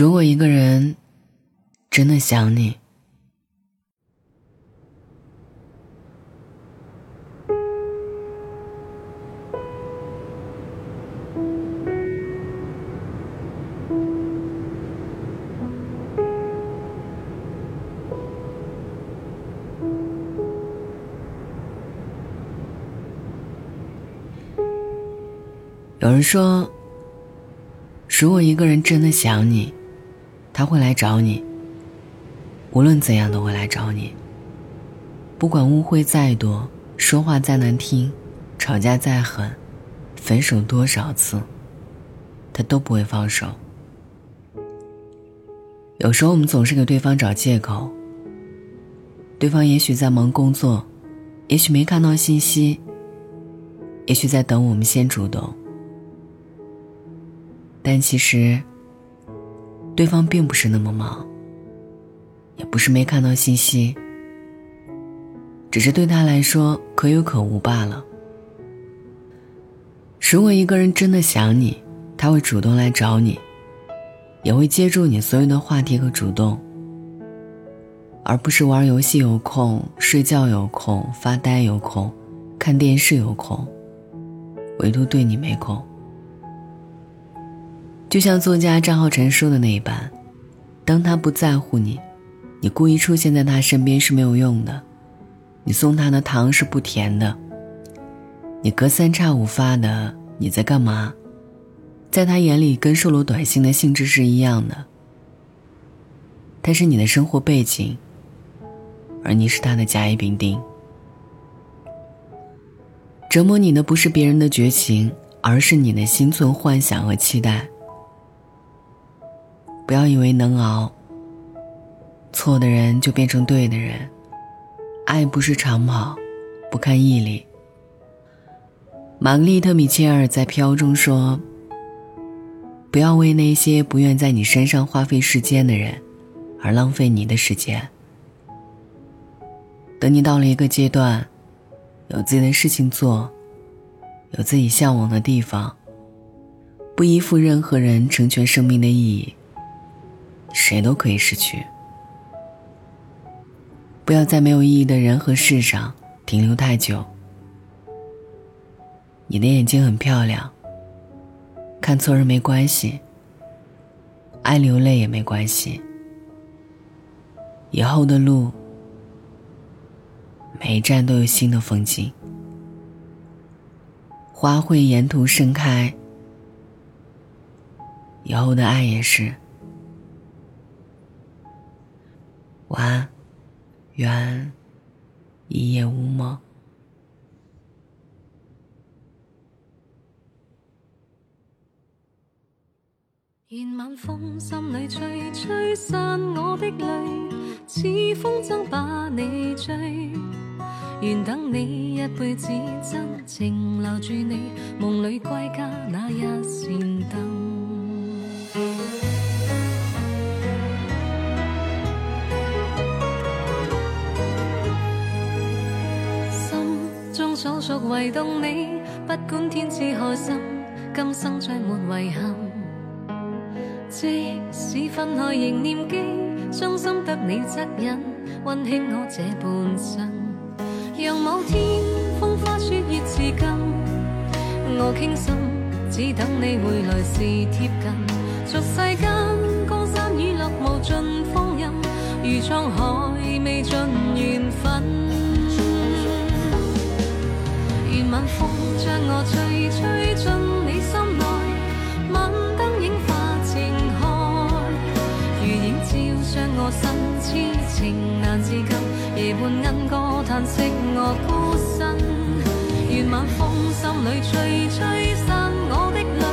如果一个人真的想你，有人说，如果一个人真的想你，他会来找你。无论怎样都会来找你。不管误会再多，说话再难听，吵架再狠，分手多少次，他都不会放手。有时候我们总是给对方找借口。对方也许在忙工作，也许没看到信息，也许在等我们先主动。但其实，对方并不是那么忙，也不是没看到信息，只是对他来说可有可无罢了。如果一个人真的想你，他会主动来找你，也会接住你所有的话题和主动，而不是玩游戏有空、睡觉有空、发呆有空、看电视有空，唯独对你没空。就像作家张浩晨说的那一般，当他不在乎你，你故意出现在他身边是没有用的，你送他的糖是不甜的，你隔三差五发的你在干嘛，在他眼里跟收了短信的性质是一样的。他是你的生活背景，而你是他的甲乙丙丁。折磨你的不是别人的绝情，而是你的心存幻想和期待。不要以为能熬。错的人就变成对的人，爱不是长跑，不看毅力。玛格丽特·米切尔在《飘》中说：“不要为那些不愿在你身上花费时间的人，而浪费你的时间。等你到了一个阶段，有自己的事情做，有自己向往的地方，不依附任何人，成全生命的意义。”谁都可以失去。不要在没有意义的人和事上停留太久。你的眼睛很漂亮，看错人没关系，爱流泪也没关系。以后的路，每一站都有新的风景，花会沿途盛开。以后的爱也是。晚安，愿一夜无梦。愿晚风心里吹，吹散我的泪，似风筝把你追。愿等你一辈子，真情留住你，梦里归家那一盏灯。所属唯动你，不管天知开心，今生再没遗憾。即使分开仍念记，伤心得你恻隐，温馨我这半生。让某天风花雪月似金，我倾心，只等你回来时贴近。俗世间江山雨落无尽风韵，如沧海未尽缘分。晚风将我吹，吹进你心内，晚灯映花正开，如影照伤我身，痴情难自禁，夜半莺歌叹息我孤身。愿晚风心里吹，吹散我的泪，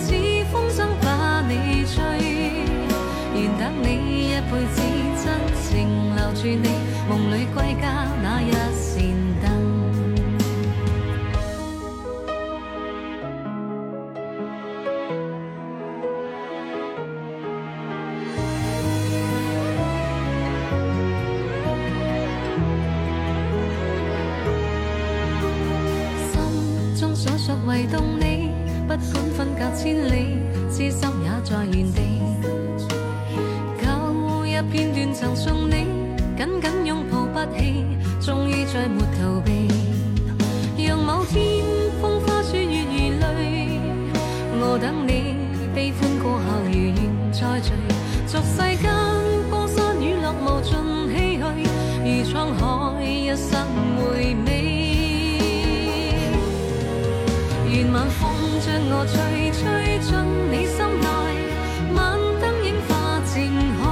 似风筝把你追。愿等你一辈子，真情留住你，梦里归家那一线。送你不管分隔千里，痴心也在原地。旧日片段曾送你紧紧拥抱不弃，终于再没逃避。让某天风花雪月如泪，我等你悲欢过后如愿再聚。俗世间江山雨落，无尽唏嘘，如沧海一生。将我吹吹进你心内，晚灯映花渐开，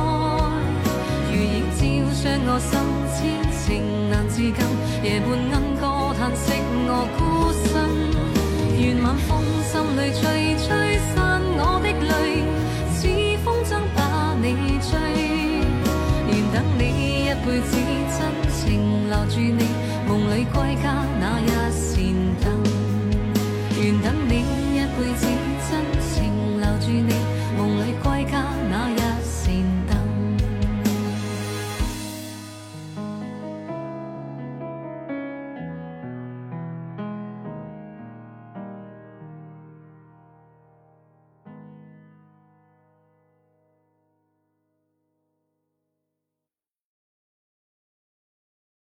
如影照伤我心痴情难自禁，夜半莺歌叹息我孤身。愿晚风心里吹吹散我的泪，似风筝把你追，愿等你一辈子真情留住你，梦里归家那一。